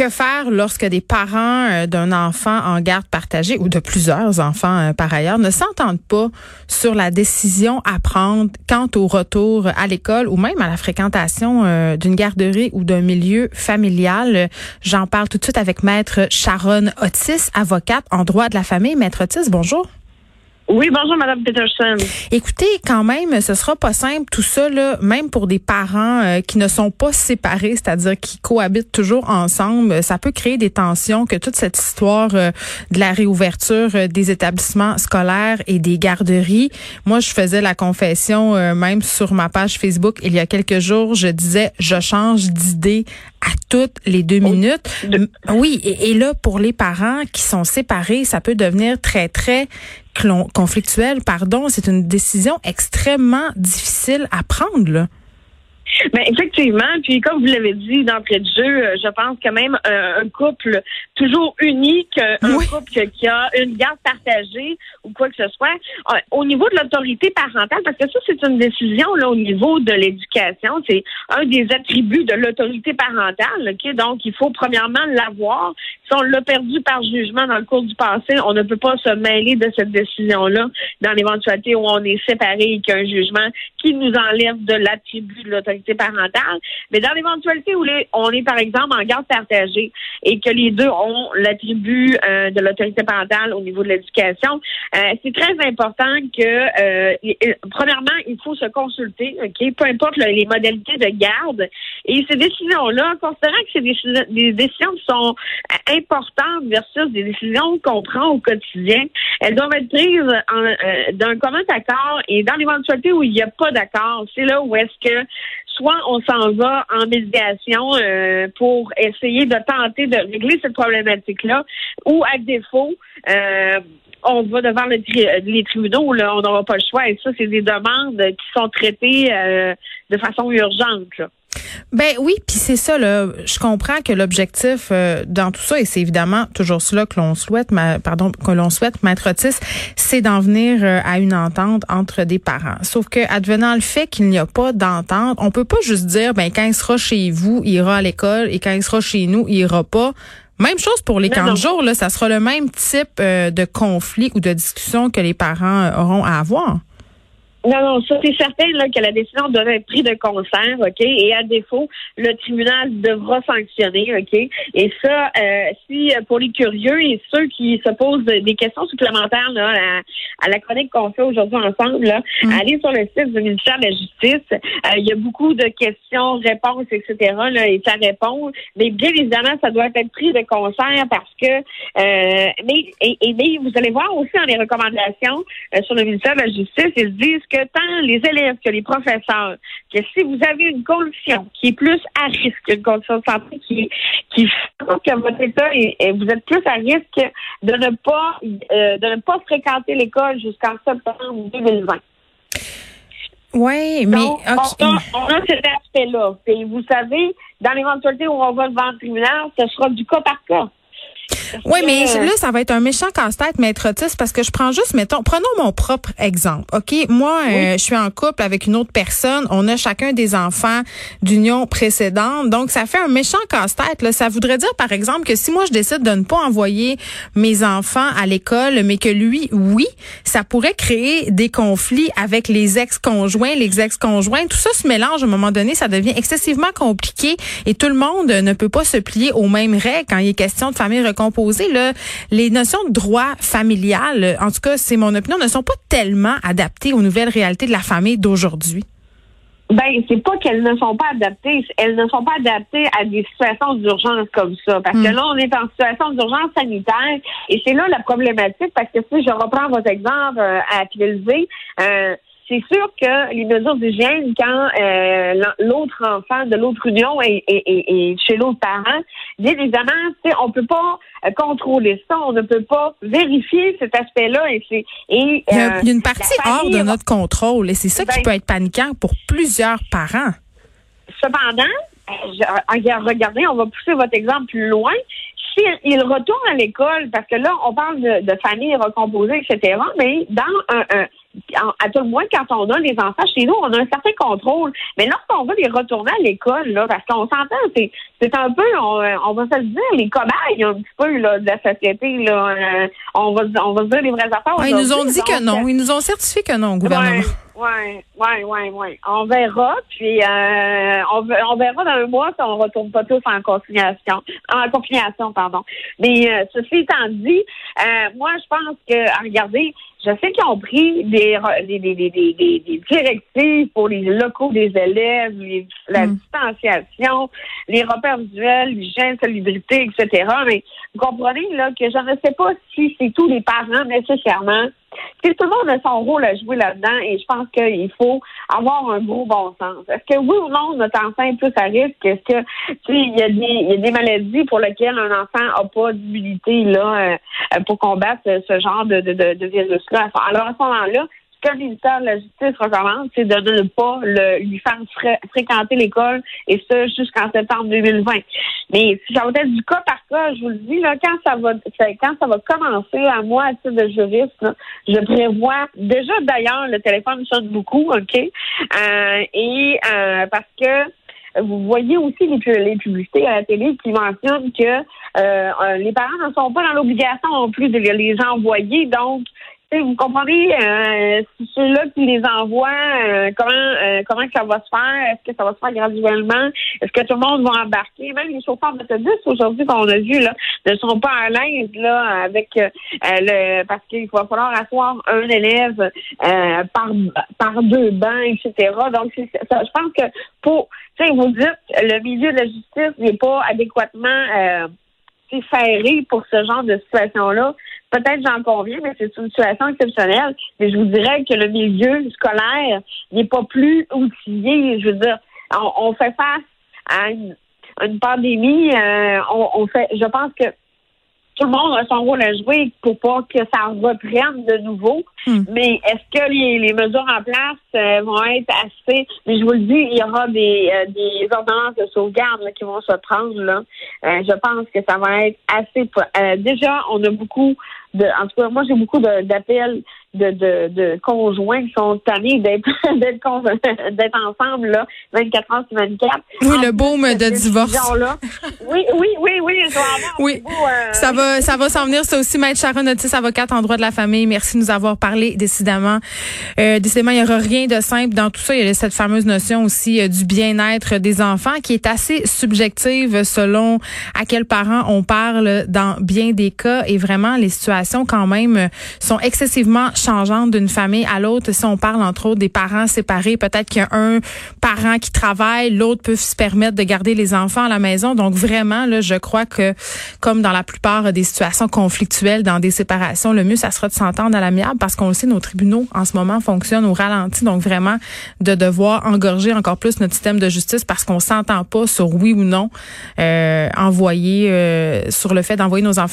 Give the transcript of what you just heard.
Que faire lorsque des parents euh, d'un enfant en garde partagée ou de plusieurs enfants euh, par ailleurs ne s'entendent pas sur la décision à prendre quant au retour à l'école ou même à la fréquentation euh, d'une garderie ou d'un milieu familial? J'en parle tout de suite avec Maître Sharon Otis, avocate en droit de la famille. Maître Otis, bonjour. Oui, bonjour, Madame Peterson. Écoutez, quand même, ce sera pas simple tout ça, là, même pour des parents euh, qui ne sont pas séparés, c'est-à-dire qui cohabitent toujours ensemble. Ça peut créer des tensions que toute cette histoire euh, de la réouverture euh, des établissements scolaires et des garderies. Moi, je faisais la confession même sur ma page Facebook il y a quelques jours. Je disais, je change d'idée à toutes les deux minutes. Oui, et, et là, pour les parents qui sont séparés, ça peut devenir très, très conflictuel, pardon, c'est une décision extrêmement difficile à prendre. Là. Mais effectivement, puis comme vous l'avez dit d'entrée de jeu, euh, je pense que même un, couple toujours unique, euh, un couple qui a une garde partagée ou quoi que ce soit, euh, au niveau de l'autorité parentale, parce que ça c'est une décision là au niveau de l'éducation, c'est un des attributs de l'autorité parentale. ok? Donc il faut premièrement l'avoir. Si on l'a perdu par jugement dans le cours du passé, on ne peut pas se mêler de cette décision-là dans l'éventualité où on est séparé et qu'il y a un jugement qui nous enlève de l'attribut de l'autorité parentale. Mais dans l'éventualité où on est, par exemple, en garde partagée et que les deux ont l'attribut euh, de l'autorité parentale au niveau de l'éducation, euh, c'est très important que, euh, premièrement, il faut se consulter, OK, peu importe les modalités de garde. Et ces décisions-là, considérant que c'est des, décisions qui sont importantes versus des décisions qu'on prend au quotidien, elles doivent être prises d'un commun accord et dans l'éventualité où il n'y a pas d'accord, c'est là où est-ce que soit on s'en va en médiation euh, pour essayer de tenter de régler cette problématique-là, ou à défaut, euh, on va devant les tribunaux, là, on n'aura pas le choix. Et ça, c'est des demandes qui sont traitées euh, de façon urgente. Ben oui, puis c'est ça là. Je comprends que l'objectif euh, dans tout ça, et c'est évidemment toujours cela que l'on souhaite, ma, pardon, que l'on souhaite, maître Otis, c'est d'en venir euh, à une entente entre des parents. Sauf que advenant le fait qu'il n'y a pas d'entente, on peut pas juste dire ben quand il sera chez vous, il ira à l'école, et quand il sera chez nous, il ira pas. Même chose pour les camps de jour, là, ça sera le même type euh, de conflit ou de discussion que les parents auront à avoir. Non, non, ça c'est certain là, que la décision doit être prise de concert, OK? Et à défaut, le tribunal devra sanctionner, OK? Et ça, euh, si euh, pour les curieux et ceux qui se posent des questions supplémentaires là, à, la chronique qu'on fait aujourd'hui ensemble, là, mm. allez sur le site du ministère de la Justice. Euh, il y a beaucoup de questions, réponses, etc. Là, et ça répond. Mais bien évidemment, ça doit être pris de concert parce que euh, mais, et, et mais vous allez voir aussi dans les recommandations sur le ministère de la Justice, ils disent que tant les élèves que les professeurs, que si vous avez une condition qui est plus à risque, une condition de santé qui, qui fait que votre état et vous êtes plus à risque de ne pas euh, de ne pas fréquenter l'école jusqu'en septembre 2020. Oui, mais on, a, cet aspect-là. Et vous savez, dans l'éventualité où on va devant le tribunal, ce sera du cas par cas. Oui, mais là, ça va être un méchant casse-tête, maître Otis, parce que je prends juste, mettons, prenons mon propre exemple. OK? Moi, euh, je suis en couple avec une autre personne. On a chacun des enfants d'union précédente. Donc, ça fait un méchant casse-tête. Là. Ça voudrait dire, par exemple, que si moi, je décide de ne pas envoyer mes enfants à l'école, mais que lui, oui, ça pourrait créer des conflits avec les ex-conjoints, les ex-conjoints. Tout ça se mélange à un moment donné. Ça devient excessivement compliqué et tout le monde ne peut pas se plier aux mêmes règles quand il est question de famille recomposée les notions de droit familial, en tout cas, c'est mon opinion, ne sont pas tellement adaptées aux nouvelles réalités de la famille d'aujourd'hui. Ben, c'est pas qu'elles ne sont pas adaptées, elles ne sont pas adaptées à des situations d'urgence comme ça. Parce que hmm. là, on est en situation d'urgence sanitaire et c'est là la problématique parce que si je reprends votre exemple euh, à utiliser, euh, c'est sûr que les mesures d'hygiène, quand euh, l'autre enfant de l'autre union est, chez l'autre parent, bien évidemment, on peut pas euh, contrôler ça, on ne peut pas vérifier cet aspect-là. Et il y a, une partie hors de notre contrôle, et c'est ça qui ben peut être paniquant pour plusieurs parents. Cependant, regardez, on va pousser votre exemple plus loin. S'il retourne à l'école, parce que là, on parle de, de famille recomposée, etc., mais dans un, à tout le moins, quand on a des enfants chez nous, on a un certain contrôle. Mais lorsqu'on veut les retourner à l'école, là, parce qu'on s'entend, c'est, c'est un peu, on, va se le dire, les cobayes un petit peu là, de la société. Là, euh, on, va, on va se dire les vraies affaires. ils nous ont dit que non. Ils nous ont certifié que non, gouvernement. Oui, oui, oui, oui. On verra, puis euh, on, on, verra dans un mois si on ne retourne pas tous en conciliation, en pardon. Mais euh, ceci étant dit, euh, moi, je pense que, regardez, je sais qu'ils ont pris des, des, des, des, des, directives pour les locaux des élèves, la hmm. distanciation, les repères visuels, l'hygiène, salubrité, etc. Mais vous comprenez là que je ne sais pas si c'est tous les parents nécessairement. tout le monde a son rôle à jouer là-dedans et je pense qu'il faut avoir un gros bon sens. Est-ce que oui ou non notre enfant est plus à risque? Est-ce que tu sais, il y a des y a des maladies pour lesquelles un enfant n'a pas d'immunité là euh, pour combattre ce genre de, de, de, de Alors à ce moment-là, que le ministère de la Justice recommande, c'est de ne pas le, lui faire fréquenter l'école, et ça jusqu'en septembre 2020. Mais si ça va être du cas par cas, je vous le dis, là, quand ça va quand ça va commencer, à moi, à titre de juriste, je prévois déjà d'ailleurs le téléphone sonne beaucoup, OK? Euh, et euh, parce que vous voyez aussi les, les, publicités à la télé qui mentionnent que euh, les parents ne sont pas dans l'obligation non plus de les envoyer. Donc, vous comprenez, euh, ceux-là qui les envoient, euh, comment euh, comment ça va se faire? Est-ce que ça va se faire graduellement? Est-ce que tout le monde va embarquer? Même les chauffeurs d'autobus aujourd'hui qu'on a vu là ne sont pas à l'aise là avec euh, le parce qu'il va falloir asseoir un élève par par deux bancs, etc. Donc ça, je pense que pour vous dites le milieu de la justice n'est pas adéquatement ferré pour ce genre de situation-là. Peut-être j'en conviens, mais c'est une situation exceptionnelle. Mais je vous dirais que le milieu scolaire n'est pas plus outillé. Je veux dire, on, fait face à une, pandémie. Euh, on, fait, je pense que tout le monde a son rôle à jouer pour pas que ça reprenne de nouveau. Hmm. Mais est-ce que les, mesures en place euh, vont être assez Mais je vous le dis, il y aura des, euh, des ordonnances de sauvegarde qui vont se prendre là. je pense que ça va être assez. déjà, on a beaucoup en tout cas, moi, j'ai beaucoup d'appels de, de, de, conjoints qui sont tannés d'être d'être ensemble là, 24 heures sur 24. Oui, le baume de divorce. Oui, oui, oui, oui, je dois avoir oui. Euh, ça va ça va s'en venir, c'est aussi Maître Sharon Otis, avocate en droit de la famille. Merci de nous avoir parlé, décidément. Euh, décidément, il n'y aura rien de simple dans tout ça. Il y a cette fameuse notion aussi euh, du bien-être des enfants qui est assez subjective selon à quel parent on parle dans bien des cas et vraiment les situations quand même euh, sont excessivement changeantes d'une famille à l'autre. Si on parle entre autres des parents séparés, peut-être qu'il y a un parent qui travaille, l'autre peut se permettre de garder les enfants à la maison. Donc vraiment, là, je crois que comme dans la plupart des situations conflictuelles, dans des séparations, le mieux, ça sera de s'entendre à l'amiable parce qu'on le sait, nos tribunaux en ce moment fonctionnent au ralenti. Donc vraiment, de devoir engorger encore plus notre système de justice parce qu'on s'entend pas sur oui ou non euh, envoyer euh, sur le fait d'envoyer nos enfants